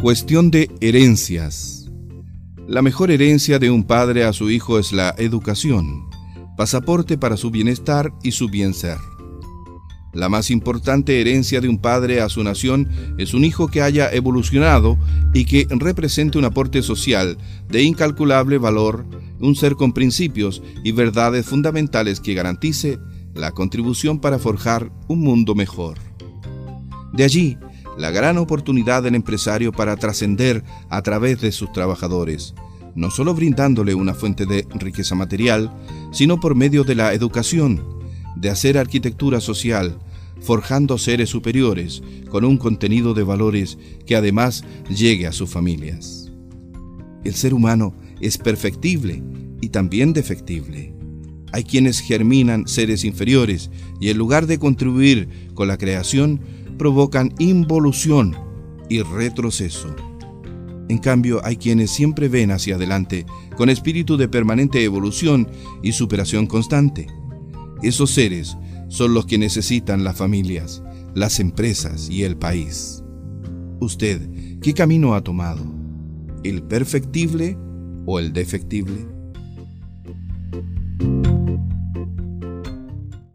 Cuestión de herencias. La mejor herencia de un padre a su hijo es la educación, pasaporte para su bienestar y su bien ser. La más importante herencia de un padre a su nación es un hijo que haya evolucionado y que represente un aporte social de incalculable valor, un ser con principios y verdades fundamentales que garantice la contribución para forjar un mundo mejor. De allí, la gran oportunidad del empresario para trascender a través de sus trabajadores, no solo brindándole una fuente de riqueza material, sino por medio de la educación, de hacer arquitectura social, forjando seres superiores con un contenido de valores que además llegue a sus familias. El ser humano es perfectible y también defectible. Hay quienes germinan seres inferiores y en lugar de contribuir con la creación, provocan involución y retroceso. En cambio, hay quienes siempre ven hacia adelante con espíritu de permanente evolución y superación constante. Esos seres son los que necesitan las familias, las empresas y el país. ¿Usted qué camino ha tomado? ¿El perfectible o el defectible?